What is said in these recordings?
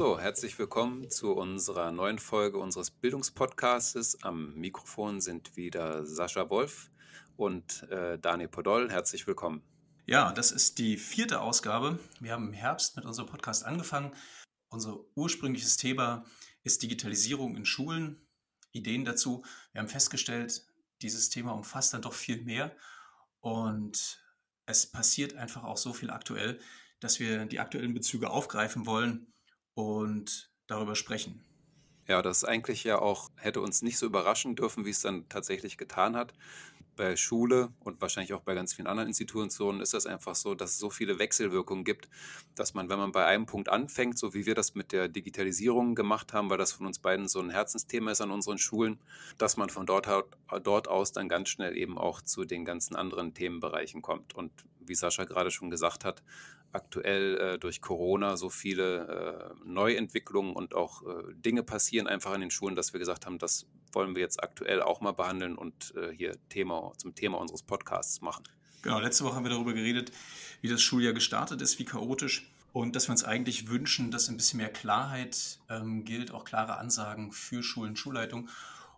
So, herzlich willkommen zu unserer neuen Folge unseres Bildungspodcasts. Am Mikrofon sind wieder Sascha Wolf und äh, Daniel Podol. Herzlich willkommen. Ja, das ist die vierte Ausgabe. Wir haben im Herbst mit unserem Podcast angefangen. Unser ursprüngliches Thema ist Digitalisierung in Schulen. Ideen dazu. Wir haben festgestellt, dieses Thema umfasst dann doch viel mehr und es passiert einfach auch so viel aktuell, dass wir die aktuellen Bezüge aufgreifen wollen und darüber sprechen. Ja, das eigentlich ja auch hätte uns nicht so überraschen dürfen, wie es dann tatsächlich getan hat bei Schule und wahrscheinlich auch bei ganz vielen anderen Institutionen ist das einfach so, dass es so viele Wechselwirkungen gibt, dass man, wenn man bei einem Punkt anfängt, so wie wir das mit der Digitalisierung gemacht haben, weil das von uns beiden so ein Herzensthema ist an unseren Schulen, dass man von dort, dort aus dann ganz schnell eben auch zu den ganzen anderen Themenbereichen kommt. Und wie Sascha gerade schon gesagt hat, aktuell äh, durch Corona so viele äh, Neuentwicklungen und auch äh, Dinge passieren einfach an den Schulen, dass wir gesagt haben, das wollen wir jetzt aktuell auch mal behandeln und äh, hier Thema, zum Thema unseres Podcasts machen. Genau, letzte Woche haben wir darüber geredet, wie das Schuljahr gestartet ist, wie chaotisch und dass wir uns eigentlich wünschen, dass ein bisschen mehr Klarheit ähm, gilt, auch klare Ansagen für Schulen, Schulleitung.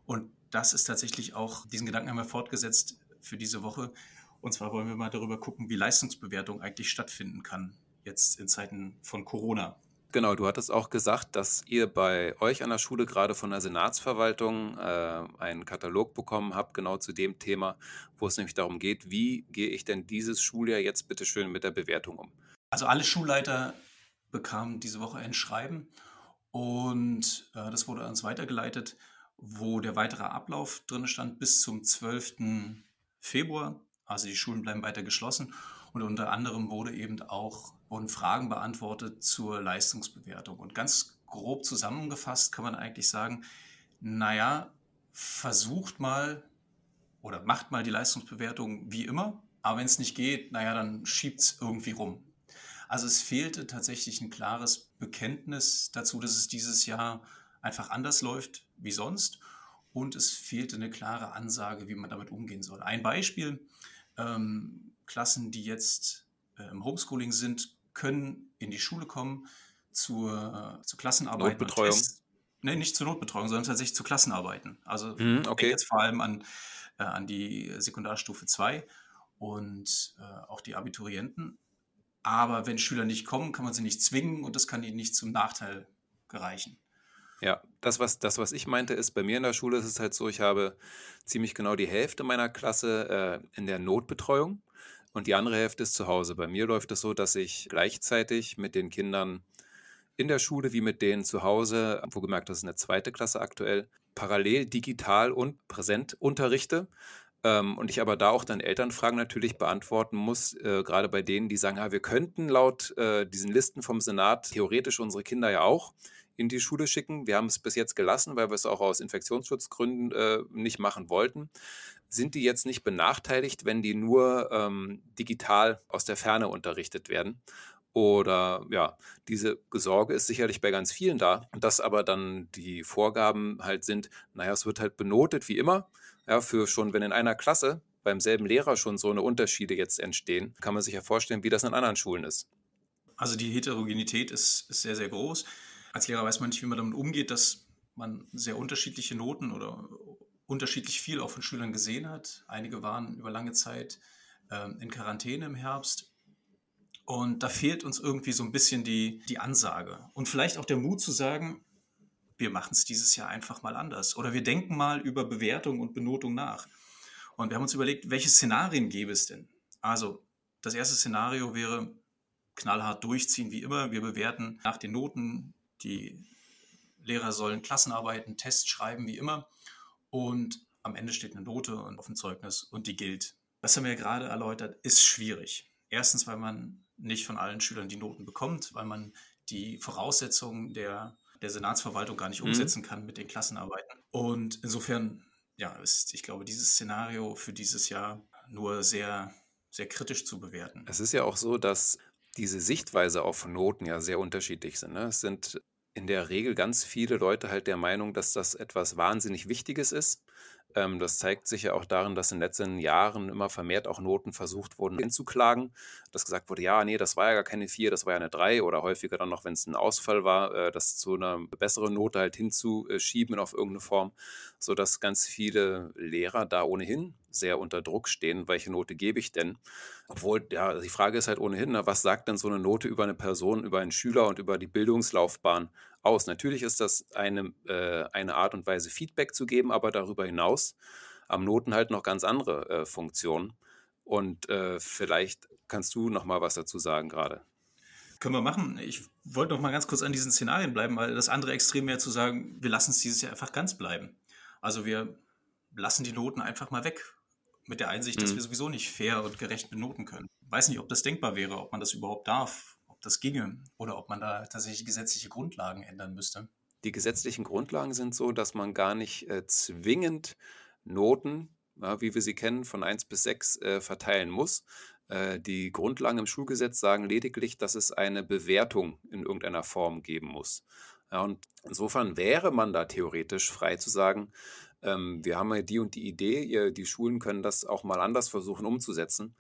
Und das ist tatsächlich auch, diesen Gedanken haben wir fortgesetzt für diese Woche. Und zwar wollen wir mal darüber gucken, wie Leistungsbewertung eigentlich stattfinden kann, jetzt in Zeiten von Corona. Genau, du hattest auch gesagt, dass ihr bei euch an der Schule gerade von der Senatsverwaltung äh, einen Katalog bekommen habt, genau zu dem Thema, wo es nämlich darum geht, wie gehe ich denn dieses Schuljahr jetzt bitte schön mit der Bewertung um? Also alle Schulleiter bekamen diese Woche ein Schreiben und äh, das wurde uns weitergeleitet, wo der weitere Ablauf drin stand bis zum 12. Februar. Also die Schulen bleiben weiter geschlossen und unter anderem wurde eben auch wurden Fragen beantwortet zur Leistungsbewertung. Und ganz grob zusammengefasst kann man eigentlich sagen, naja, versucht mal oder macht mal die Leistungsbewertung wie immer, aber wenn es nicht geht, naja, dann schiebt es irgendwie rum. Also es fehlte tatsächlich ein klares Bekenntnis dazu, dass es dieses Jahr einfach anders läuft wie sonst und es fehlte eine klare Ansage, wie man damit umgehen soll. Ein Beispiel, ähm, Klassen, die jetzt äh, im Homeschooling sind, können in die Schule kommen zur, äh, zur Klassenarbeit. Notbetreuung? Nein, nicht zur Notbetreuung, sondern tatsächlich zu Klassenarbeiten. Also mhm, okay. jetzt vor allem an, äh, an die Sekundarstufe 2 und äh, auch die Abiturienten. Aber wenn Schüler nicht kommen, kann man sie nicht zwingen und das kann ihnen nicht zum Nachteil gereichen. Ja, das was, das, was ich meinte, ist, bei mir in der Schule ist es halt so, ich habe ziemlich genau die Hälfte meiner Klasse äh, in der Notbetreuung und die andere Hälfte ist zu Hause. Bei mir läuft es so, dass ich gleichzeitig mit den Kindern in der Schule wie mit denen zu Hause, wo gemerkt, das ist eine zweite Klasse aktuell, parallel digital und präsent unterrichte. Ähm, und ich aber da auch dann Elternfragen natürlich beantworten muss, äh, gerade bei denen, die sagen, ja, wir könnten laut äh, diesen Listen vom Senat theoretisch unsere Kinder ja auch in die Schule schicken. Wir haben es bis jetzt gelassen, weil wir es auch aus Infektionsschutzgründen äh, nicht machen wollten sind die jetzt nicht benachteiligt, wenn die nur ähm, digital aus der Ferne unterrichtet werden? Oder ja, diese Sorge ist sicherlich bei ganz vielen da, dass aber dann die Vorgaben halt sind, naja, es wird halt benotet wie immer. Ja, für schon, wenn in einer Klasse beim selben Lehrer schon so eine Unterschiede jetzt entstehen, kann man sich ja vorstellen, wie das in anderen Schulen ist. Also die Heterogenität ist, ist sehr, sehr groß. Als Lehrer weiß man nicht, wie man damit umgeht, dass man sehr unterschiedliche Noten oder unterschiedlich viel auch von Schülern gesehen hat. Einige waren über lange Zeit ähm, in Quarantäne im Herbst. Und da fehlt uns irgendwie so ein bisschen die, die Ansage und vielleicht auch der Mut zu sagen, wir machen es dieses Jahr einfach mal anders. Oder wir denken mal über Bewertung und Benotung nach. Und wir haben uns überlegt, welche Szenarien gäbe es denn? Also, das erste Szenario wäre knallhart durchziehen, wie immer. Wir bewerten nach den Noten. Die Lehrer sollen Klassenarbeiten, Tests schreiben, wie immer und am Ende steht eine Note und auf dem Zeugnis und die gilt. Das haben wir ja gerade erläutert, ist schwierig. Erstens, weil man nicht von allen Schülern die Noten bekommt, weil man die Voraussetzungen der, der Senatsverwaltung gar nicht mhm. umsetzen kann mit den Klassenarbeiten. Und insofern, ja, ist, ich glaube, dieses Szenario für dieses Jahr nur sehr, sehr kritisch zu bewerten. Es ist ja auch so, dass diese Sichtweise auf Noten ja sehr unterschiedlich sind. Ne? Es sind in der Regel ganz viele Leute halt der Meinung, dass das etwas wahnsinnig Wichtiges ist. Ähm, das zeigt sich ja auch darin, dass in den letzten Jahren immer vermehrt auch Noten versucht wurden hinzuklagen. Dass gesagt wurde, ja, nee, das war ja gar keine 4, das war ja eine 3 oder häufiger dann noch, wenn es ein Ausfall war, äh, das zu einer besseren Note halt hinzuschieben auf irgendeine Form, sodass ganz viele Lehrer da ohnehin sehr unter Druck stehen, welche Note gebe ich denn? Obwohl, ja, die Frage ist halt ohnehin, na, was sagt denn so eine Note über eine Person, über einen Schüler und über die Bildungslaufbahn aus? Natürlich ist das eine, äh, eine Art und Weise, Feedback zu geben, aber darüber hinaus am Noten halt noch ganz andere äh, Funktionen. Und äh, vielleicht kannst du noch mal was dazu sagen gerade. Können wir machen. Ich wollte noch mal ganz kurz an diesen Szenarien bleiben, weil das andere Extrem wäre zu sagen, wir lassen es dieses Jahr einfach ganz bleiben. Also wir lassen die Noten einfach mal weg mit der Einsicht, dass mhm. wir sowieso nicht fair und gerecht benoten können. Ich weiß nicht, ob das denkbar wäre, ob man das überhaupt darf, ob das ginge oder ob man da tatsächlich gesetzliche Grundlagen ändern müsste. Die gesetzlichen Grundlagen sind so, dass man gar nicht äh, zwingend Noten, ja, wie wir sie kennen, von 1 bis 6 äh, verteilen muss. Äh, die Grundlagen im Schulgesetz sagen lediglich, dass es eine Bewertung in irgendeiner Form geben muss. Ja, und insofern wäre man da theoretisch frei zu sagen, ähm, wir haben ja die und die Idee, ihr, die Schulen können das auch mal anders versuchen umzusetzen.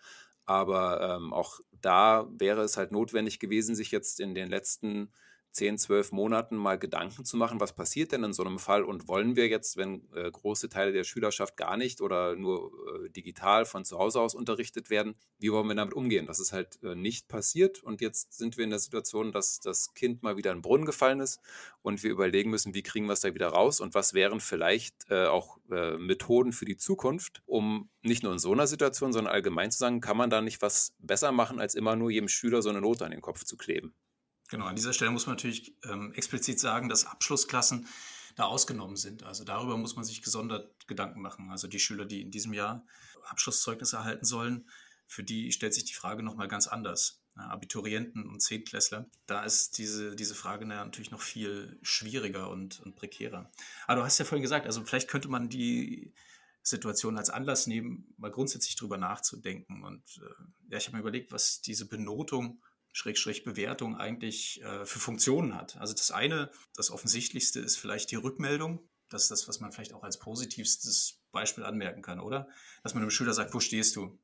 Aber ähm, auch da wäre es halt notwendig gewesen, sich jetzt in den letzten 10, 12 Monaten mal Gedanken zu machen, was passiert denn in so einem Fall und wollen wir jetzt, wenn äh, große Teile der Schülerschaft gar nicht oder nur äh, digital von zu Hause aus unterrichtet werden, wie wollen wir damit umgehen? Das ist halt äh, nicht passiert und jetzt sind wir in der Situation, dass das Kind mal wieder in den Brunnen gefallen ist und wir überlegen müssen, wie kriegen wir es da wieder raus und was wären vielleicht äh, auch äh, Methoden für die Zukunft, um nicht nur in so einer Situation, sondern allgemein zu sagen, kann man da nicht was besser machen, als immer nur jedem Schüler so eine Note an den Kopf zu kleben? Genau, an dieser Stelle muss man natürlich ähm, explizit sagen, dass Abschlussklassen da ausgenommen sind. Also darüber muss man sich gesondert Gedanken machen. Also die Schüler, die in diesem Jahr Abschlusszeugnisse erhalten sollen, für die stellt sich die Frage nochmal ganz anders. Abiturienten und Zehntklässler, da ist diese, diese Frage natürlich noch viel schwieriger und, und prekärer. Aber du hast ja vorhin gesagt, also vielleicht könnte man die Situation als Anlass nehmen, mal grundsätzlich drüber nachzudenken. Und äh, ja, ich habe mir überlegt, was diese Benotung Schrägstrich Bewertung eigentlich äh, für Funktionen hat. Also das eine, das offensichtlichste ist vielleicht die Rückmeldung. Das ist das, was man vielleicht auch als positivstes Beispiel anmerken kann, oder? Dass man dem Schüler sagt, wo stehst du?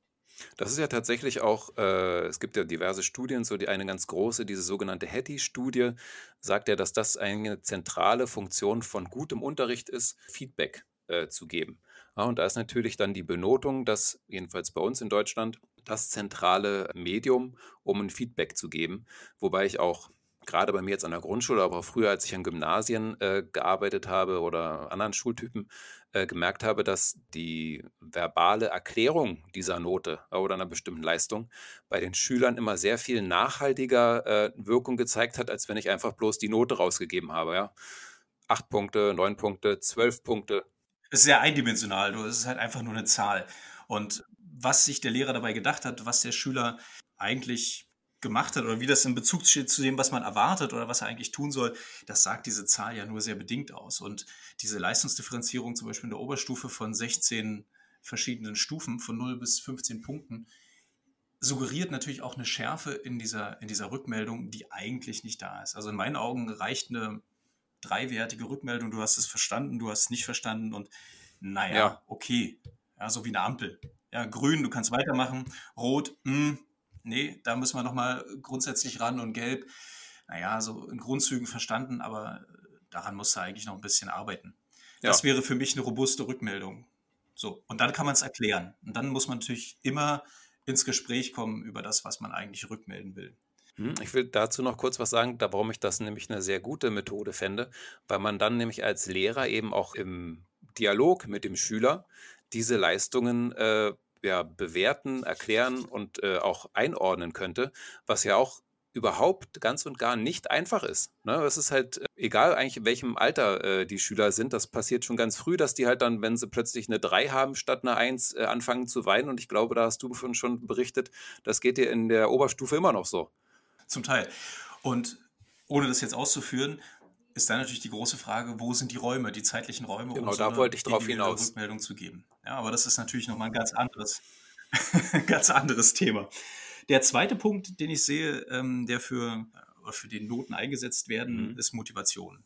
Das ist ja tatsächlich auch, äh, es gibt ja diverse Studien, so die eine ganz große, diese sogenannte Hattie-Studie, sagt ja, dass das eine zentrale Funktion von gutem Unterricht ist, Feedback äh, zu geben. Ja, und da ist natürlich dann die Benotung, das jedenfalls bei uns in Deutschland das zentrale Medium, um ein Feedback zu geben. Wobei ich auch gerade bei mir jetzt an der Grundschule, aber auch früher, als ich an Gymnasien äh, gearbeitet habe oder anderen Schultypen, äh, gemerkt habe, dass die verbale Erklärung dieser Note oder einer bestimmten Leistung bei den Schülern immer sehr viel nachhaltiger äh, Wirkung gezeigt hat, als wenn ich einfach bloß die Note rausgegeben habe. Ja? Acht Punkte, neun Punkte, zwölf Punkte. Es ist sehr eindimensional, es ist halt einfach nur eine Zahl. Und was sich der Lehrer dabei gedacht hat, was der Schüler eigentlich gemacht hat oder wie das in Bezug steht zu dem, was man erwartet oder was er eigentlich tun soll, das sagt diese Zahl ja nur sehr bedingt aus. Und diese Leistungsdifferenzierung zum Beispiel in der Oberstufe von 16 verschiedenen Stufen von 0 bis 15 Punkten suggeriert natürlich auch eine Schärfe in dieser, in dieser Rückmeldung, die eigentlich nicht da ist. Also in meinen Augen reicht eine dreiwertige Rückmeldung, du hast es verstanden, du hast es nicht verstanden und naja, ja. okay, ja, so wie eine Ampel. Ja, grün, du kannst weitermachen. Rot, mh, hm, nee, da müssen wir nochmal grundsätzlich ran. Und gelb, naja, so in Grundzügen verstanden, aber daran musst du eigentlich noch ein bisschen arbeiten. Ja. Das wäre für mich eine robuste Rückmeldung. So, und dann kann man es erklären. Und dann muss man natürlich immer ins Gespräch kommen über das, was man eigentlich rückmelden will. Hm, ich will dazu noch kurz was sagen, warum ich das nämlich eine sehr gute Methode fände, weil man dann nämlich als Lehrer eben auch im Dialog mit dem Schüler diese Leistungen äh, ja, bewerten, erklären und äh, auch einordnen könnte, was ja auch überhaupt ganz und gar nicht einfach ist. Ne? Es ist halt äh, egal eigentlich in welchem Alter äh, die Schüler sind, das passiert schon ganz früh, dass die halt dann, wenn sie plötzlich eine 3 haben statt eine 1, äh, anfangen zu weinen und ich glaube, da hast du schon berichtet, das geht dir in der Oberstufe immer noch so. Zum Teil. Und ohne das jetzt auszuführen, ist dann natürlich die große Frage, wo sind die Räume, die zeitlichen Räume, genau, um so da wollte ich drauf hinaus. Rückmeldung zu geben. Ja, aber das ist natürlich nochmal ein ganz anderes, ganz anderes Thema. Der zweite Punkt, den ich sehe, ähm, der für, für den Noten eingesetzt werden, mhm. ist Motivation.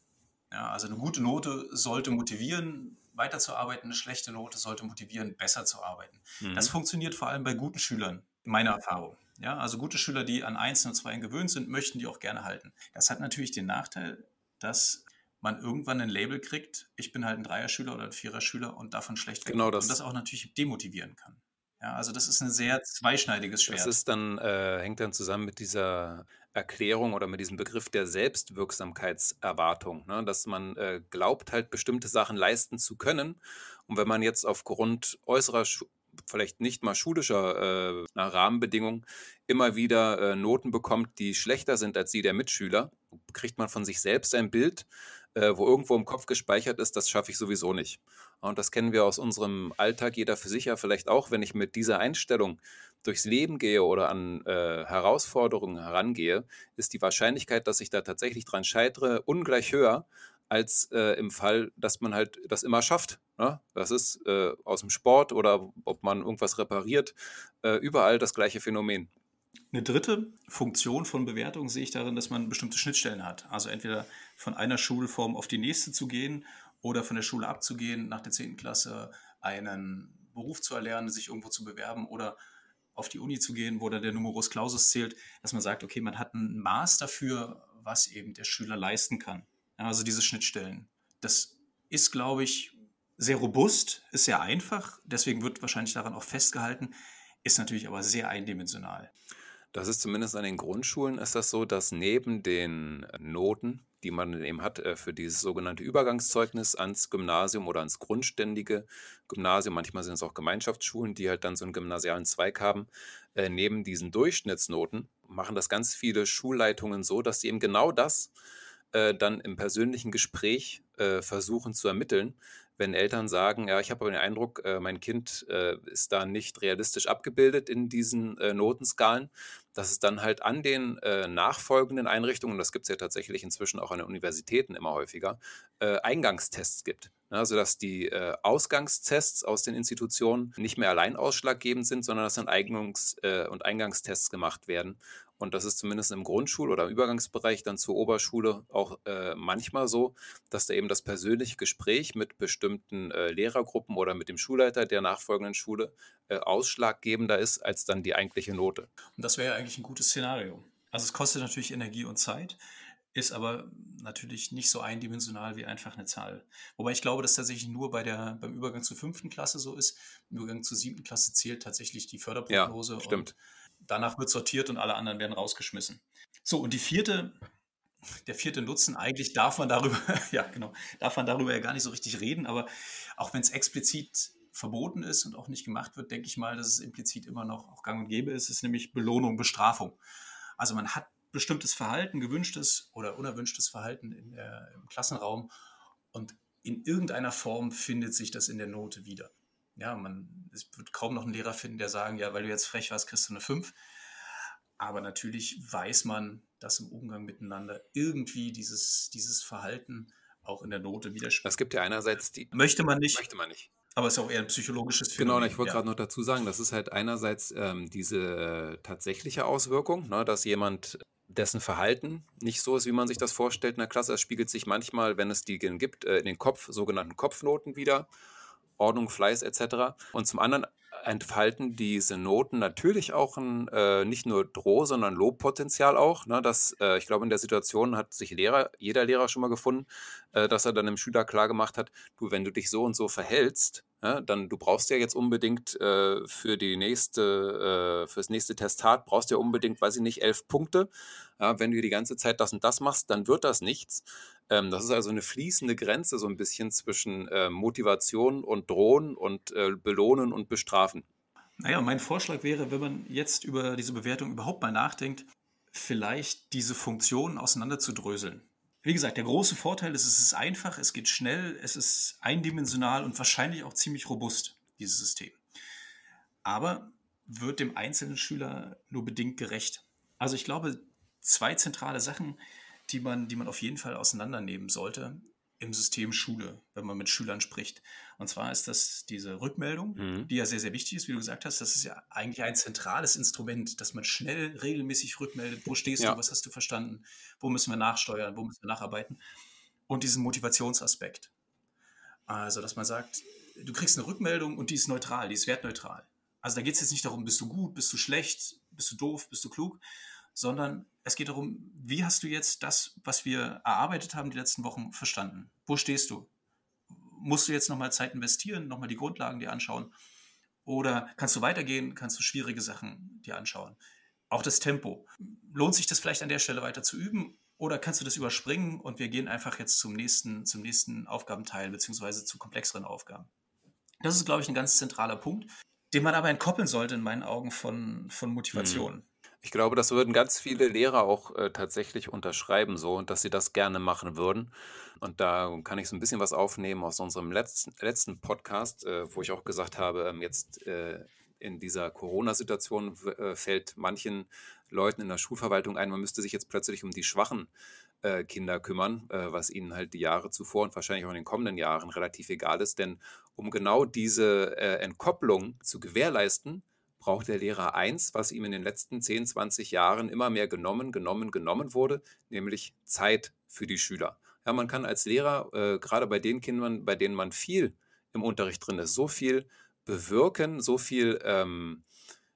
Ja, also eine gute Note sollte motivieren, weiterzuarbeiten. Eine schlechte Note sollte motivieren, besser zu arbeiten. Mhm. Das funktioniert vor allem bei guten Schülern, in meiner Erfahrung. Ja, also gute Schüler, die an Eins und Zweien gewöhnt sind, möchten die auch gerne halten. Das hat natürlich den Nachteil, dass man irgendwann ein Label kriegt, ich bin halt ein Dreierschüler oder ein Viererschüler und davon schlecht genau das. Und das auch natürlich demotivieren kann. Ja, also das ist ein sehr zweischneidiges Schwert. Das ist dann, äh, hängt dann zusammen mit dieser Erklärung oder mit diesem Begriff der Selbstwirksamkeitserwartung, ne? dass man äh, glaubt, halt bestimmte Sachen leisten zu können. Und wenn man jetzt aufgrund äußerer vielleicht nicht mal schulischer äh, Rahmenbedingungen immer wieder äh, Noten bekommt, die schlechter sind als die der Mitschüler, kriegt man von sich selbst ein Bild, äh, wo irgendwo im Kopf gespeichert ist, das schaffe ich sowieso nicht. Und das kennen wir aus unserem Alltag, jeder für sich ja vielleicht auch, wenn ich mit dieser Einstellung durchs Leben gehe oder an äh, Herausforderungen herangehe, ist die Wahrscheinlichkeit, dass ich da tatsächlich dran scheitere, ungleich höher, als äh, im Fall, dass man halt das immer schafft. Ne? Das ist äh, aus dem Sport oder ob man irgendwas repariert, äh, überall das gleiche Phänomen. Eine dritte Funktion von Bewertung sehe ich darin, dass man bestimmte Schnittstellen hat. Also entweder von einer Schulform auf die nächste zu gehen oder von der Schule abzugehen, nach der 10. Klasse einen Beruf zu erlernen, sich irgendwo zu bewerben oder auf die Uni zu gehen, wo dann der Numerus Clausus zählt, dass man sagt, okay, man hat ein Maß dafür, was eben der Schüler leisten kann. Also diese Schnittstellen. Das ist, glaube ich, sehr robust, ist sehr einfach, deswegen wird wahrscheinlich daran auch festgehalten, ist natürlich aber sehr eindimensional. Das ist zumindest an den Grundschulen ist das so, dass neben den Noten, die man eben hat äh, für dieses sogenannte Übergangszeugnis ans Gymnasium oder ans grundständige Gymnasium, manchmal sind es auch Gemeinschaftsschulen, die halt dann so einen gymnasialen Zweig haben, äh, neben diesen Durchschnittsnoten machen das ganz viele Schulleitungen so, dass sie eben genau das äh, dann im persönlichen Gespräch äh, versuchen zu ermitteln, wenn Eltern sagen, ja, ich habe den Eindruck, äh, mein Kind äh, ist da nicht realistisch abgebildet in diesen äh, Notenskalen, dass es dann halt an den äh, nachfolgenden Einrichtungen, das gibt es ja tatsächlich inzwischen auch an den Universitäten immer häufiger, äh, Eingangstests gibt. Ja, sodass die äh, Ausgangstests aus den Institutionen nicht mehr allein ausschlaggebend sind, sondern dass dann Eignungs- und Eingangstests gemacht werden. Und das ist zumindest im Grundschul- oder im Übergangsbereich dann zur Oberschule auch äh, manchmal so, dass da eben das persönliche Gespräch mit bestimmten äh, Lehrergruppen oder mit dem Schulleiter der nachfolgenden Schule äh, ausschlaggebender ist als dann die eigentliche Note. Und das wäre ja eigentlich ein gutes Szenario. Also es kostet natürlich Energie und Zeit, ist aber natürlich nicht so eindimensional wie einfach eine Zahl. Wobei ich glaube, dass tatsächlich nur bei der, beim Übergang zur fünften Klasse so ist. Im Übergang zur siebten Klasse zählt tatsächlich die Förderprognose. Ja, stimmt. Und danach wird sortiert und alle anderen werden rausgeschmissen. So, und die vierte, der vierte Nutzen, eigentlich darf man darüber, ja genau, darf man darüber ja gar nicht so richtig reden, aber auch wenn es explizit verboten ist und auch nicht gemacht wird, denke ich mal, dass es implizit immer noch auch gang und gäbe ist, ist nämlich Belohnung, Bestrafung. Also man hat bestimmtes Verhalten, gewünschtes oder unerwünschtes Verhalten der, im Klassenraum und in irgendeiner Form findet sich das in der Note wieder ja, man, es wird kaum noch einen Lehrer finden, der sagen, ja, weil du jetzt frech warst, kriegst du eine 5. Aber natürlich weiß man, dass im Umgang miteinander irgendwie dieses, dieses Verhalten auch in der Note widerspiegelt. Es gibt ja einerseits die. Möchte man nicht. Möchte man nicht. Aber es ist auch eher ein psychologisches genau, Phänomen. Genau, ich wollte ja. gerade noch dazu sagen, das ist halt einerseits ähm, diese tatsächliche Auswirkung, ne, dass jemand dessen Verhalten nicht so ist, wie man sich das vorstellt in der Klasse. Es spiegelt sich manchmal, wenn es die gibt, äh, in den Kopf, sogenannten Kopfnoten wieder. Ordnung, Fleiß etc. Und zum anderen entfalten diese Noten natürlich auch ein äh, nicht nur Droh, sondern Lobpotenzial auch. Ne, dass, äh, ich glaube, in der Situation hat sich Lehrer, jeder Lehrer schon mal gefunden, äh, dass er dann dem Schüler klar gemacht hat, du, wenn du dich so und so verhältst, ja, dann du brauchst ja jetzt unbedingt äh, für die nächste, äh, fürs nächste Testat brauchst du ja unbedingt, weiß ich nicht, elf Punkte. Ja, wenn du die ganze Zeit das und das machst, dann wird das nichts. Ähm, das ist also eine fließende Grenze so ein bisschen zwischen äh, Motivation und Drohen und äh, Belohnen und Bestrafen. Naja, mein Vorschlag wäre, wenn man jetzt über diese Bewertung überhaupt mal nachdenkt, vielleicht diese Funktionen auseinanderzudröseln. Wie gesagt, der große Vorteil ist, es ist einfach, es geht schnell, es ist eindimensional und wahrscheinlich auch ziemlich robust, dieses System. Aber wird dem einzelnen Schüler nur bedingt gerecht. Also ich glaube, zwei zentrale Sachen, die man, die man auf jeden Fall auseinandernehmen sollte, im System Schule, wenn man mit Schülern spricht. Und zwar ist das diese Rückmeldung, mhm. die ja sehr, sehr wichtig ist, wie du gesagt hast. Das ist ja eigentlich ein zentrales Instrument, dass man schnell, regelmäßig rückmeldet. Wo stehst ja. du? Was hast du verstanden? Wo müssen wir nachsteuern? Wo müssen wir nacharbeiten? Und diesen Motivationsaspekt. Also, dass man sagt, du kriegst eine Rückmeldung und die ist neutral, die ist wertneutral. Also da geht es jetzt nicht darum, bist du gut, bist du schlecht, bist du doof, bist du klug, sondern es geht darum, wie hast du jetzt das, was wir erarbeitet haben die letzten Wochen, verstanden? Wo stehst du? Musst du jetzt nochmal Zeit investieren, nochmal die Grundlagen dir anschauen? Oder kannst du weitergehen, kannst du schwierige Sachen dir anschauen? Auch das Tempo. Lohnt sich das vielleicht an der Stelle weiter zu üben? Oder kannst du das überspringen und wir gehen einfach jetzt zum nächsten, zum nächsten Aufgabenteil beziehungsweise zu komplexeren Aufgaben? Das ist, glaube ich, ein ganz zentraler Punkt, den man aber entkoppeln sollte in meinen Augen von, von Motivation. Mhm. Ich glaube, das würden ganz viele Lehrer auch äh, tatsächlich unterschreiben, so und dass sie das gerne machen würden. Und da kann ich so ein bisschen was aufnehmen aus unserem letzten, letzten Podcast, äh, wo ich auch gesagt habe, ähm, jetzt äh, in dieser Corona-Situation äh, fällt manchen Leuten in der Schulverwaltung ein, man müsste sich jetzt plötzlich um die schwachen äh, Kinder kümmern, äh, was ihnen halt die Jahre zuvor und wahrscheinlich auch in den kommenden Jahren relativ egal ist. Denn um genau diese Entkopplung zu gewährleisten, braucht der Lehrer eins, was ihm in den letzten 10, 20 Jahren immer mehr genommen, genommen, genommen wurde, nämlich Zeit für die Schüler. Ja, man kann als Lehrer, äh, gerade bei den Kindern, bei denen man viel im Unterricht drin ist, so viel bewirken, so viel ähm,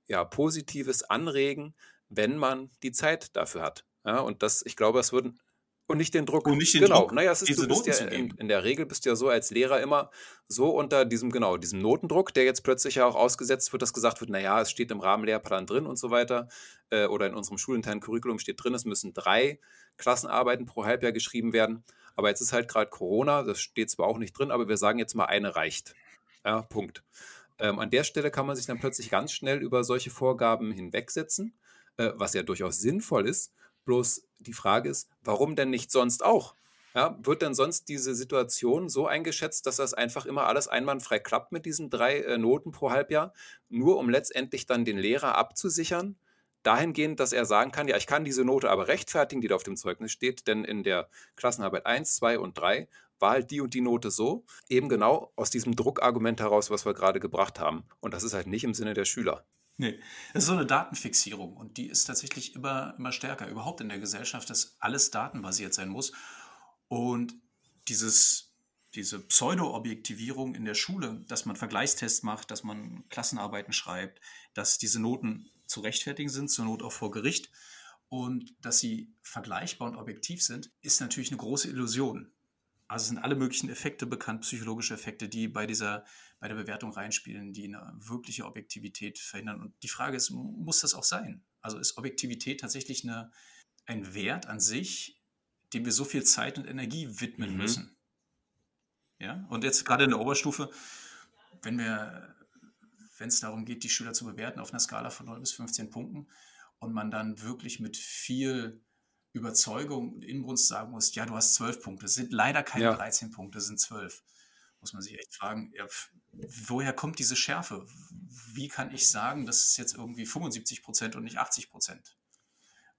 ja, Positives anregen, wenn man die Zeit dafür hat. Ja, und das, ich glaube, es würden und nicht den Druck. Und nicht den genau. Druck, naja, es ist, du bist ja in, in, der Regel bist du ja so als Lehrer immer so unter diesem, genau, diesem Notendruck, der jetzt plötzlich ja auch ausgesetzt wird, dass gesagt wird, naja, es steht im Rahmenlehrplan drin und so weiter. Äh, oder in unserem schulinternen Curriculum steht drin, es müssen drei Klassenarbeiten pro Halbjahr geschrieben werden. Aber jetzt ist halt gerade Corona, das steht zwar auch nicht drin, aber wir sagen jetzt mal, eine reicht. Ja, Punkt. Ähm, an der Stelle kann man sich dann plötzlich ganz schnell über solche Vorgaben hinwegsetzen, äh, was ja durchaus sinnvoll ist. Bloß die Frage ist, warum denn nicht sonst auch? Ja, wird denn sonst diese Situation so eingeschätzt, dass das einfach immer alles einwandfrei klappt mit diesen drei äh, Noten pro Halbjahr, nur um letztendlich dann den Lehrer abzusichern, dahingehend, dass er sagen kann, ja, ich kann diese Note aber rechtfertigen, die da auf dem Zeugnis steht, denn in der Klassenarbeit 1, 2 und 3 war halt die und die Note so, eben genau aus diesem Druckargument heraus, was wir gerade gebracht haben. Und das ist halt nicht im Sinne der Schüler. Nee, das ist so eine Datenfixierung und die ist tatsächlich immer, immer stärker. Überhaupt in der Gesellschaft, dass alles datenbasiert sein muss. Und dieses, diese Pseudo-Objektivierung in der Schule, dass man Vergleichstests macht, dass man Klassenarbeiten schreibt, dass diese Noten zu rechtfertigen sind, zur Not auch vor Gericht und dass sie vergleichbar und objektiv sind, ist natürlich eine große Illusion. Also sind alle möglichen Effekte bekannt, psychologische Effekte, die bei dieser, bei der Bewertung reinspielen, die eine wirkliche Objektivität verhindern. Und die Frage ist, muss das auch sein? Also ist Objektivität tatsächlich eine, ein Wert an sich, dem wir so viel Zeit und Energie widmen mhm. müssen? Ja, und jetzt gerade in der Oberstufe, wenn wir, wenn es darum geht, die Schüler zu bewerten auf einer Skala von 0 bis 15 Punkten und man dann wirklich mit viel Überzeugung und Inbrunst sagen muss, ja, du hast zwölf Punkte. Es sind leider keine ja. 13 Punkte, es sind zwölf. Muss man sich echt fragen, ja, woher kommt diese Schärfe? Wie kann ich sagen, das ist jetzt irgendwie 75 Prozent und nicht 80 Prozent?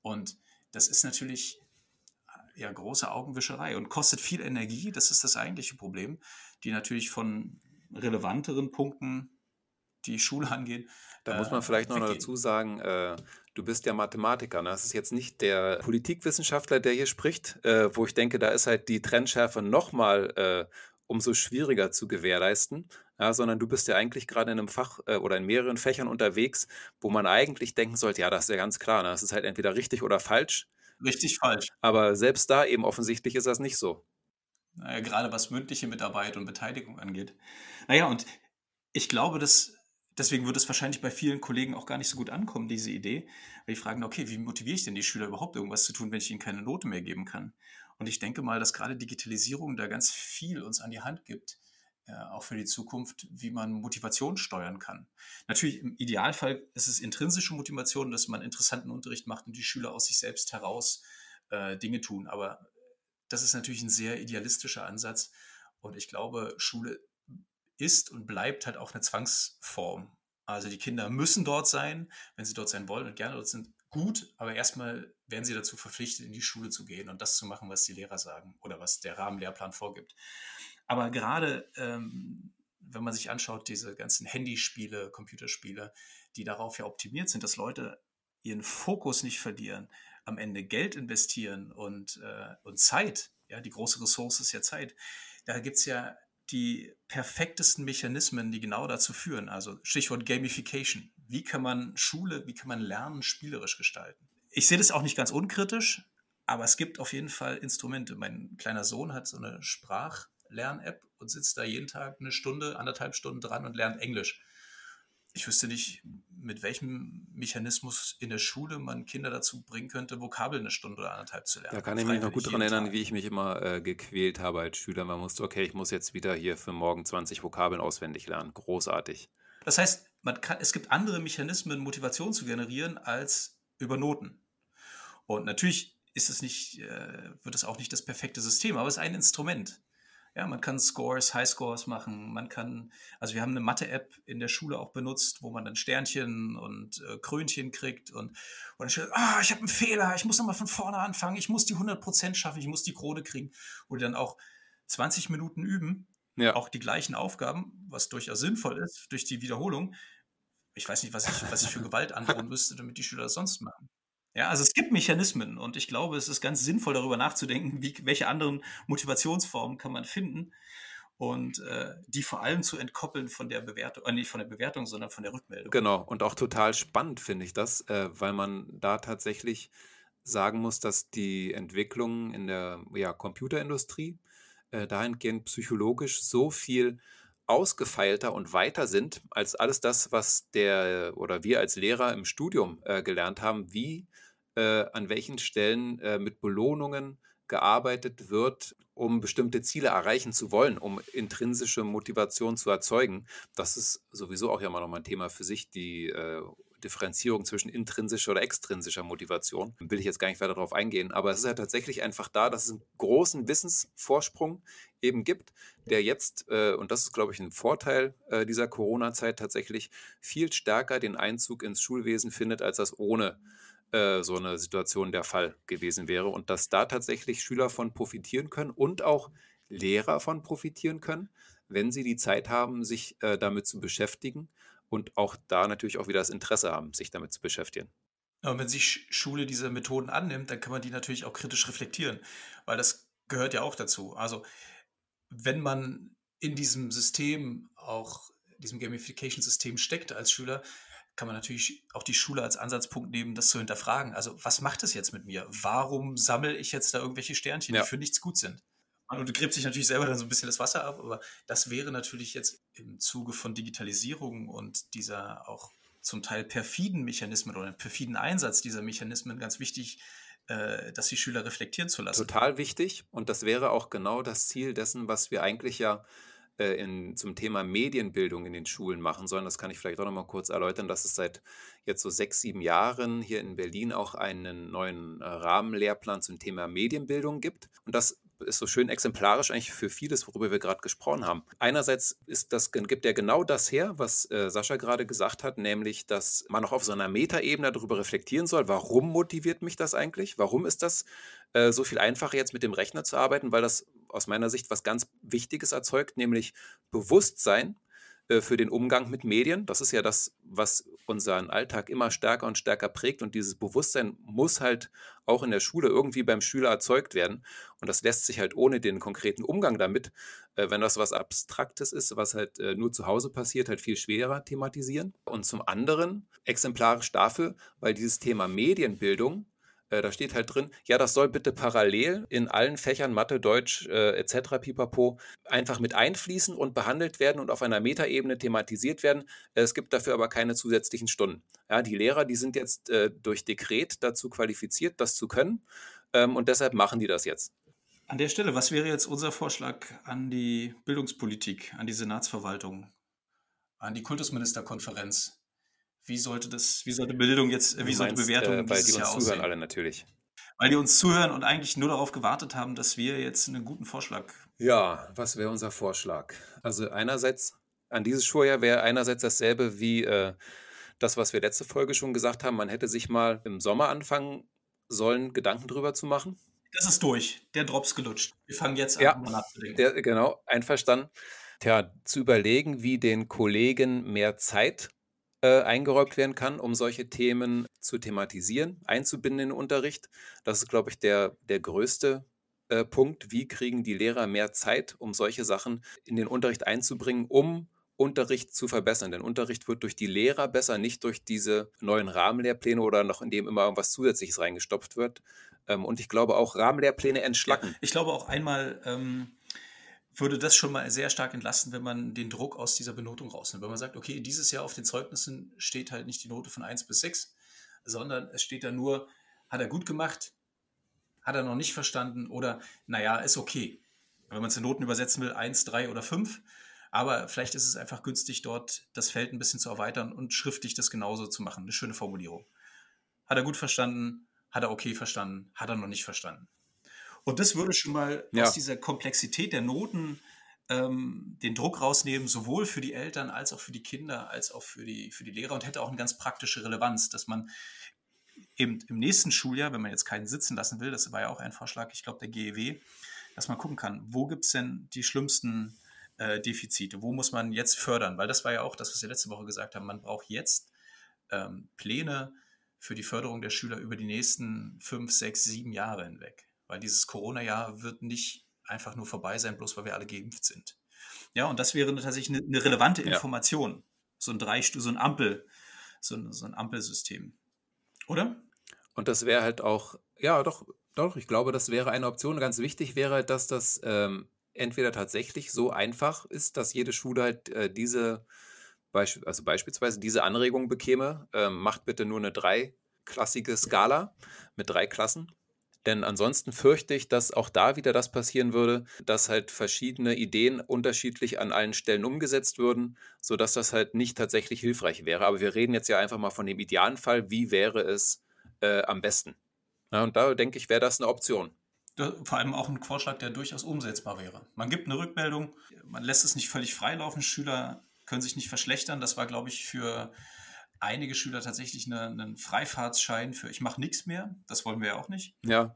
Und das ist natürlich äh, ja große Augenwischerei und kostet viel Energie. Das ist das eigentliche Problem, die natürlich von relevanteren Punkten die Schule angehen. Da muss man äh, vielleicht noch dazu sagen, äh, du bist ja Mathematiker. Ne? Das ist jetzt nicht der Politikwissenschaftler, der hier spricht, äh, wo ich denke, da ist halt die Trennschärfe nochmal äh, umso schwieriger zu gewährleisten, ja, sondern du bist ja eigentlich gerade in einem Fach äh, oder in mehreren Fächern unterwegs, wo man eigentlich denken sollte, ja, das ist ja ganz klar, ne? das ist halt entweder richtig oder falsch. Richtig falsch. Aber selbst da eben offensichtlich ist das nicht so. Naja, gerade was mündliche Mitarbeit und Beteiligung angeht. Naja, und ich glaube, dass deswegen wird es wahrscheinlich bei vielen Kollegen auch gar nicht so gut ankommen, diese Idee, weil die fragen, okay, wie motiviere ich denn die Schüler überhaupt irgendwas zu tun, wenn ich ihnen keine Note mehr geben kann? Und ich denke mal, dass gerade Digitalisierung da ganz viel uns an die Hand gibt, äh, auch für die Zukunft, wie man Motivation steuern kann. Natürlich im Idealfall ist es intrinsische Motivation, dass man interessanten Unterricht macht und die Schüler aus sich selbst heraus äh, Dinge tun. Aber das ist natürlich ein sehr idealistischer Ansatz. Und ich glaube, Schule ist und bleibt halt auch eine Zwangsform. Also die Kinder müssen dort sein, wenn sie dort sein wollen und gerne dort sind, gut, aber erstmal werden sie dazu verpflichtet, in die Schule zu gehen und das zu machen, was die Lehrer sagen oder was der Rahmenlehrplan vorgibt. Aber gerade ähm, wenn man sich anschaut, diese ganzen Handyspiele, Computerspiele, die darauf ja optimiert sind, dass Leute ihren Fokus nicht verlieren, am Ende Geld investieren und, äh, und Zeit, ja, die große Ressource ist ja Zeit. Da gibt es ja die perfektesten Mechanismen, die genau dazu führen. Also Stichwort Gamification. Wie kann man Schule, wie kann man Lernen spielerisch gestalten? Ich sehe das auch nicht ganz unkritisch, aber es gibt auf jeden Fall Instrumente. Mein kleiner Sohn hat so eine Sprachlern-App und sitzt da jeden Tag eine Stunde, anderthalb Stunden dran und lernt Englisch ich wüsste nicht, mit welchem Mechanismus in der Schule man Kinder dazu bringen könnte, Vokabeln eine Stunde oder anderthalb zu lernen. Da kann ich mich noch gut daran erinnern, Tag. wie ich mich immer äh, gequält habe als Schüler. Man musste, okay, ich muss jetzt wieder hier für morgen 20 Vokabeln auswendig lernen. Großartig. Das heißt, man kann, es gibt andere Mechanismen, Motivation zu generieren, als über Noten. Und natürlich ist es nicht, äh, wird es auch nicht das perfekte System, aber es ist ein Instrument. Ja, man kann Scores, Highscores machen. Man kann, also wir haben eine Mathe-App in der Schule auch benutzt, wo man dann Sternchen und äh, Krönchen kriegt und, und dann steht, ah, ich habe einen Fehler, ich muss nochmal von vorne anfangen, ich muss die 100% schaffen, ich muss die Krone kriegen. Oder dann auch 20 Minuten üben, ja. auch die gleichen Aufgaben, was durchaus sinnvoll ist, durch die Wiederholung. Ich weiß nicht, was ich, was ich für Gewalt androhen müsste, damit die Schüler das sonst machen. Ja, also es gibt Mechanismen und ich glaube, es ist ganz sinnvoll, darüber nachzudenken, wie, welche anderen Motivationsformen kann man finden und äh, die vor allem zu entkoppeln von der Bewertung, äh, nicht von der Bewertung, sondern von der Rückmeldung. Genau, und auch total spannend finde ich das, äh, weil man da tatsächlich sagen muss, dass die Entwicklungen in der ja, Computerindustrie äh, dahingehend psychologisch so viel ausgefeilter und weiter sind als alles das, was der oder wir als Lehrer im Studium äh, gelernt haben, wie äh, an welchen Stellen äh, mit Belohnungen gearbeitet wird, um bestimmte Ziele erreichen zu wollen, um intrinsische Motivation zu erzeugen. Das ist sowieso auch ja mal nochmal ein Thema für sich, die äh, Differenzierung zwischen intrinsischer oder extrinsischer Motivation. Will ich jetzt gar nicht weiter darauf eingehen, aber es ist ja tatsächlich einfach da, dass es einen großen Wissensvorsprung eben gibt, der jetzt, äh, und das ist, glaube ich, ein Vorteil äh, dieser Corona-Zeit tatsächlich, viel stärker den Einzug ins Schulwesen findet, als das ohne äh, so eine Situation der Fall gewesen wäre und dass da tatsächlich Schüler von profitieren können und auch Lehrer von profitieren können, wenn sie die Zeit haben, sich äh, damit zu beschäftigen und auch da natürlich auch wieder das Interesse haben, sich damit zu beschäftigen. Und wenn sich Schule diese Methoden annimmt, dann kann man die natürlich auch kritisch reflektieren, weil das gehört ja auch dazu. Also wenn man in diesem System auch diesem Gamification-System steckt als Schüler, kann man natürlich auch die Schule als Ansatzpunkt nehmen, das zu hinterfragen. Also, was macht das jetzt mit mir? Warum sammle ich jetzt da irgendwelche Sternchen, ja. die für nichts gut sind? Und du gräbst sich natürlich selber dann so ein bisschen das Wasser ab, aber das wäre natürlich jetzt im Zuge von Digitalisierung und dieser auch zum Teil perfiden Mechanismen oder perfiden Einsatz dieser Mechanismen ganz wichtig, äh, dass die Schüler reflektieren zu lassen. Total wichtig. Und das wäre auch genau das Ziel dessen, was wir eigentlich ja äh, in, zum Thema Medienbildung in den Schulen machen sollen. Das kann ich vielleicht auch noch mal kurz erläutern, dass es seit jetzt so sechs, sieben Jahren hier in Berlin auch einen neuen äh, Rahmenlehrplan zum Thema Medienbildung gibt. Und das ist so schön exemplarisch eigentlich für vieles, worüber wir gerade gesprochen haben. Einerseits ist das, gibt er genau das her, was äh, Sascha gerade gesagt hat, nämlich, dass man auch auf so einer Metaebene darüber reflektieren soll, warum motiviert mich das eigentlich? Warum ist das äh, so viel einfacher jetzt mit dem Rechner zu arbeiten? Weil das aus meiner Sicht was ganz Wichtiges erzeugt, nämlich Bewusstsein äh, für den Umgang mit Medien. Das ist ja das, was unseren Alltag immer stärker und stärker prägt. Und dieses Bewusstsein muss halt auch in der Schule irgendwie beim Schüler erzeugt werden. Und das lässt sich halt ohne den konkreten Umgang damit, äh, wenn das was Abstraktes ist, was halt äh, nur zu Hause passiert, halt viel schwerer thematisieren. Und zum anderen exemplarisch dafür, weil dieses Thema Medienbildung äh, da steht halt drin, ja, das soll bitte parallel in allen Fächern Mathe, Deutsch äh, etc. pipapo einfach mit einfließen und behandelt werden und auf einer Metaebene thematisiert werden. Es gibt dafür aber keine zusätzlichen Stunden. Ja, die Lehrer, die sind jetzt äh, durch Dekret dazu qualifiziert, das zu können ähm, und deshalb machen die das jetzt. An der Stelle, was wäre jetzt unser Vorschlag an die Bildungspolitik, an die Senatsverwaltung, an die Kultusministerkonferenz? Wie sollte das, wie sollte Bildung jetzt, wie sollte Bewertung äh, Weil die uns Jahr zuhören alle natürlich. Weil die uns zuhören und eigentlich nur darauf gewartet haben, dass wir jetzt einen guten Vorschlag. Ja, was wäre unser Vorschlag? Also einerseits, an dieses Schuljahr wäre einerseits dasselbe wie äh, das, was wir letzte Folge schon gesagt haben. Man hätte sich mal im Sommer anfangen sollen, Gedanken drüber zu machen. Das ist durch. Der Drops gelutscht. Wir fangen jetzt an, ja, mal nachzudenken. Der, genau, einverstanden. Tja, zu überlegen, wie den Kollegen mehr Zeit äh, eingeräumt werden kann, um solche Themen zu thematisieren, einzubinden in den Unterricht. Das ist, glaube ich, der, der größte äh, Punkt, wie kriegen die Lehrer mehr Zeit, um solche Sachen in den Unterricht einzubringen, um Unterricht zu verbessern. Denn Unterricht wird durch die Lehrer besser, nicht durch diese neuen Rahmenlehrpläne oder noch in dem immer irgendwas Zusätzliches reingestopft wird. Ähm, und ich glaube auch Rahmenlehrpläne entschlacken. Ich glaube auch einmal ähm, würde das schon mal sehr stark entlasten, wenn man den Druck aus dieser Benotung rausnimmt. Wenn man sagt, okay, dieses Jahr auf den Zeugnissen steht halt nicht die Note von 1 bis 6, sondern es steht da nur, hat er gut gemacht, hat er noch nicht verstanden oder naja, ist okay. Wenn man es in Noten übersetzen will, 1, 3 oder 5. Aber vielleicht ist es einfach günstig, dort das Feld ein bisschen zu erweitern und schriftlich das genauso zu machen. Eine schöne Formulierung. Hat er gut verstanden? Hat er okay verstanden? Hat er noch nicht verstanden? Und das würde schon mal ja. aus dieser Komplexität der Noten ähm, den Druck rausnehmen, sowohl für die Eltern als auch für die Kinder, als auch für die, für die Lehrer und hätte auch eine ganz praktische Relevanz, dass man eben im nächsten Schuljahr, wenn man jetzt keinen sitzen lassen will, das war ja auch ein Vorschlag, ich glaube, der GEW, dass man gucken kann, wo gibt es denn die schlimmsten äh, Defizite, wo muss man jetzt fördern? Weil das war ja auch das, was wir letzte Woche gesagt haben, man braucht jetzt ähm, Pläne für die Förderung der Schüler über die nächsten fünf, sechs, sieben Jahre hinweg. Weil dieses Corona-Jahr wird nicht einfach nur vorbei sein, bloß weil wir alle geimpft sind. Ja, und das wäre tatsächlich eine, eine relevante Information. Ja. So ein drei, so ein Ampel, so ein, so ein Ampelsystem. Oder? Und das wäre halt auch, ja, doch, doch, ich glaube, das wäre eine Option. Ganz wichtig wäre, dass das ähm, entweder tatsächlich so einfach ist, dass jede Schule halt äh, diese, Beisp also beispielsweise diese Anregung bekäme, äh, macht bitte nur eine dreiklassige Skala mit drei Klassen. Denn ansonsten fürchte ich, dass auch da wieder das passieren würde, dass halt verschiedene Ideen unterschiedlich an allen Stellen umgesetzt würden, sodass das halt nicht tatsächlich hilfreich wäre. Aber wir reden jetzt ja einfach mal von dem idealen Fall, wie wäre es äh, am besten. Ja, und da denke ich, wäre das eine Option. Vor allem auch ein Vorschlag, der durchaus umsetzbar wäre. Man gibt eine Rückmeldung, man lässt es nicht völlig freilaufen, Schüler können sich nicht verschlechtern. Das war, glaube ich, für einige Schüler tatsächlich ein Freifahrtsschein für ich mache nichts mehr. Das wollen wir ja auch nicht. Ja.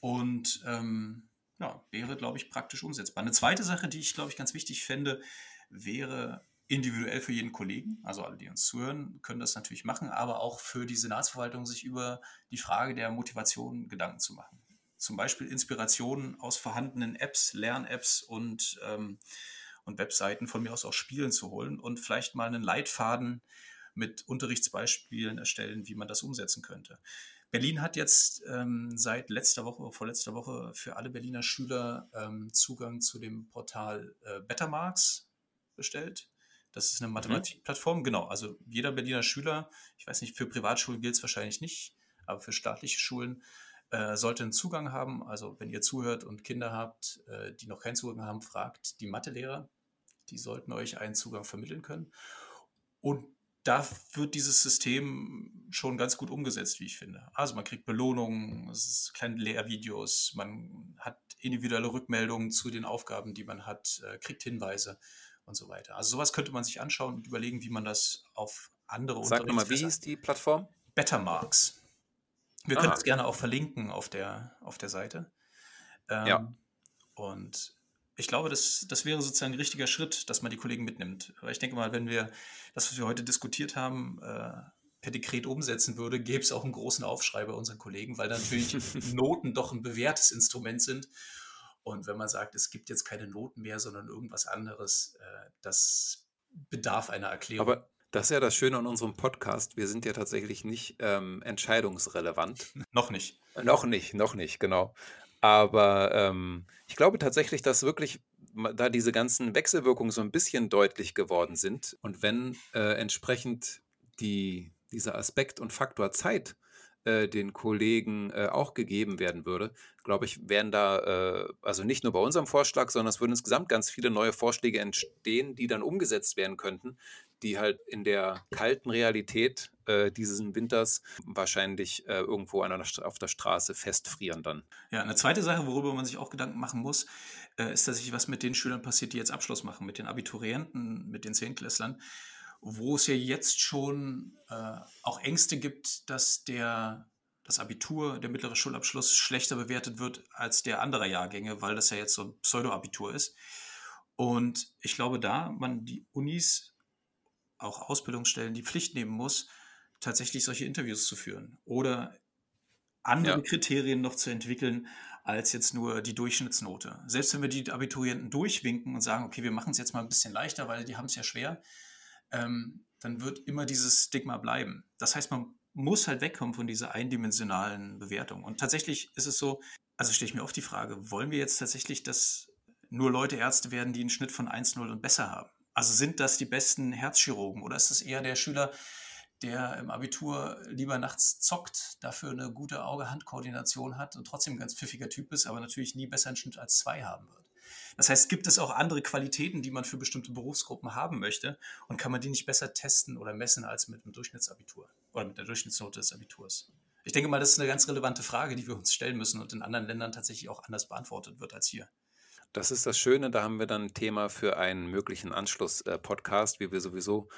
Und ähm, ja, wäre, glaube ich, praktisch umsetzbar. Eine zweite Sache, die ich, glaube ich, ganz wichtig fände, wäre individuell für jeden Kollegen, also alle, die uns zuhören, können das natürlich machen, aber auch für die Senatsverwaltung sich über die Frage der Motivation Gedanken zu machen. Zum Beispiel Inspirationen aus vorhandenen Apps, Lern-Apps und, ähm, und Webseiten, von mir aus auch Spielen zu holen und vielleicht mal einen Leitfaden mit Unterrichtsbeispielen erstellen, wie man das umsetzen könnte. Berlin hat jetzt ähm, seit letzter Woche, vorletzter Woche für alle Berliner Schüler ähm, Zugang zu dem Portal äh, Bettermarks bestellt. Das ist eine mhm. Mathematikplattform, mhm. genau. Also jeder Berliner Schüler, ich weiß nicht, für Privatschulen gilt es wahrscheinlich nicht, aber für staatliche Schulen äh, sollte einen Zugang haben. Also wenn ihr zuhört und Kinder habt, äh, die noch keinen Zugang haben, fragt die Mathelehrer. Die sollten euch einen Zugang vermitteln können. Und da wird dieses System schon ganz gut umgesetzt, wie ich finde. Also man kriegt Belohnungen, kleine Lehrvideos, man hat individuelle Rückmeldungen zu den Aufgaben, die man hat, äh, kriegt Hinweise und so weiter. Also sowas könnte man sich anschauen und überlegen, wie man das auf andere Sag nochmal, wie hieß die Plattform? Bettermarks. Wir Aha. können es gerne auch verlinken auf der, auf der Seite. Ähm, ja. Und ich glaube, das, das wäre sozusagen ein richtiger Schritt, dass man die Kollegen mitnimmt. Aber ich denke mal, wenn wir das, was wir heute diskutiert haben, äh, per Dekret umsetzen würde, gäbe es auch einen großen Aufschrei bei unseren Kollegen, weil natürlich Noten doch ein bewährtes Instrument sind. Und wenn man sagt, es gibt jetzt keine Noten mehr, sondern irgendwas anderes, äh, das bedarf einer Erklärung. Aber das ist ja das Schöne an unserem Podcast. Wir sind ja tatsächlich nicht ähm, entscheidungsrelevant. noch nicht. Noch nicht, noch nicht, genau. Aber ähm, ich glaube tatsächlich, dass wirklich da diese ganzen Wechselwirkungen so ein bisschen deutlich geworden sind und wenn äh, entsprechend die, dieser Aspekt und Faktor Zeit äh, den Kollegen äh, auch gegeben werden würde, glaube ich, wären da, äh, also nicht nur bei unserem Vorschlag, sondern es würden insgesamt ganz viele neue Vorschläge entstehen, die dann umgesetzt werden könnten, die halt in der kalten Realität äh, dieses Winters wahrscheinlich äh, irgendwo an der, auf der Straße festfrieren dann. Ja, eine zweite Sache, worüber man sich auch Gedanken machen muss, ist tatsächlich, was mit den Schülern passiert, die jetzt Abschluss machen, mit den Abiturienten, mit den Zehntklässlern, wo es ja jetzt schon äh, auch Ängste gibt, dass der das Abitur, der mittlere Schulabschluss schlechter bewertet wird als der anderer Jahrgänge, weil das ja jetzt so ein Pseudo-Abitur ist. Und ich glaube, da man die Unis auch Ausbildungsstellen die Pflicht nehmen muss, tatsächlich solche Interviews zu führen oder andere ja. Kriterien noch zu entwickeln, als jetzt nur die Durchschnittsnote. Selbst wenn wir die Abiturienten durchwinken und sagen, okay, wir machen es jetzt mal ein bisschen leichter, weil die haben es ja schwer, ähm, dann wird immer dieses Stigma bleiben. Das heißt, man muss halt wegkommen von dieser eindimensionalen Bewertung. Und tatsächlich ist es so, also stelle ich mir oft die Frage, wollen wir jetzt tatsächlich, dass nur Leute Ärzte werden, die einen Schnitt von 1,0 und besser haben? Also sind das die besten Herzchirurgen oder ist das eher der Schüler, der im Abitur lieber nachts zockt, dafür eine gute Auge-Hand-Koordination hat und trotzdem ein ganz pfiffiger Typ ist, aber natürlich nie besser einen Schnitt als zwei haben wird. Das heißt, gibt es auch andere Qualitäten, die man für bestimmte Berufsgruppen haben möchte und kann man die nicht besser testen oder messen als mit einem Durchschnittsabitur oder mit der Durchschnittsnote des Abiturs? Ich denke mal, das ist eine ganz relevante Frage, die wir uns stellen müssen und in anderen Ländern tatsächlich auch anders beantwortet wird als hier. Das ist das Schöne, da haben wir dann ein Thema für einen möglichen Anschluss-Podcast, wie wir sowieso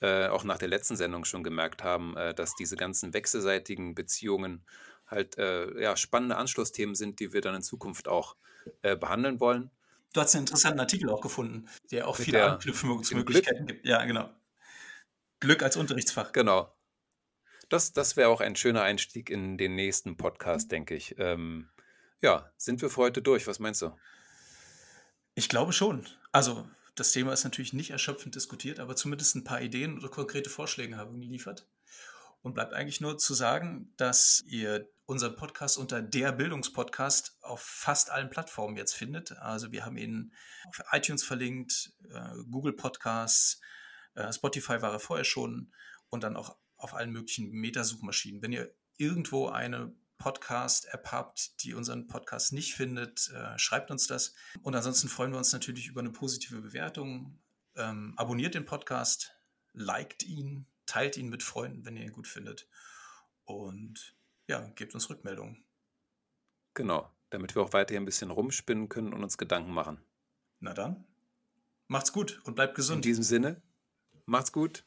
äh, auch nach der letzten Sendung schon gemerkt haben, äh, dass diese ganzen wechselseitigen Beziehungen halt äh, ja, spannende Anschlussthemen sind, die wir dann in Zukunft auch äh, behandeln wollen. Du hast einen interessanten Artikel auch gefunden, der auch Mit viele Anknüpfungsmöglichkeiten gibt. Ja, genau. Glück als Unterrichtsfach. Genau. Das, das wäre auch ein schöner Einstieg in den nächsten Podcast, denke ich. Ähm, ja, sind wir für heute durch? Was meinst du? Ich glaube schon. Also, das Thema ist natürlich nicht erschöpfend diskutiert, aber zumindest ein paar Ideen oder konkrete Vorschläge haben wir geliefert. Und bleibt eigentlich nur zu sagen, dass ihr unseren Podcast unter der Bildungspodcast auf fast allen Plattformen jetzt findet. Also wir haben ihn auf iTunes verlinkt, äh, Google Podcasts, äh, Spotify war er vorher schon und dann auch auf allen möglichen Metasuchmaschinen. Wenn ihr irgendwo eine Podcast-App habt, die unseren Podcast nicht findet, äh, schreibt uns das. Und ansonsten freuen wir uns natürlich über eine positive Bewertung. Ähm, abonniert den Podcast, liked ihn, teilt ihn mit Freunden, wenn ihr ihn gut findet. Und ja, gebt uns Rückmeldungen. Genau, damit wir auch weiterhin ein bisschen rumspinnen können und uns Gedanken machen. Na dann, macht's gut und bleibt gesund. In diesem Sinne, macht's gut.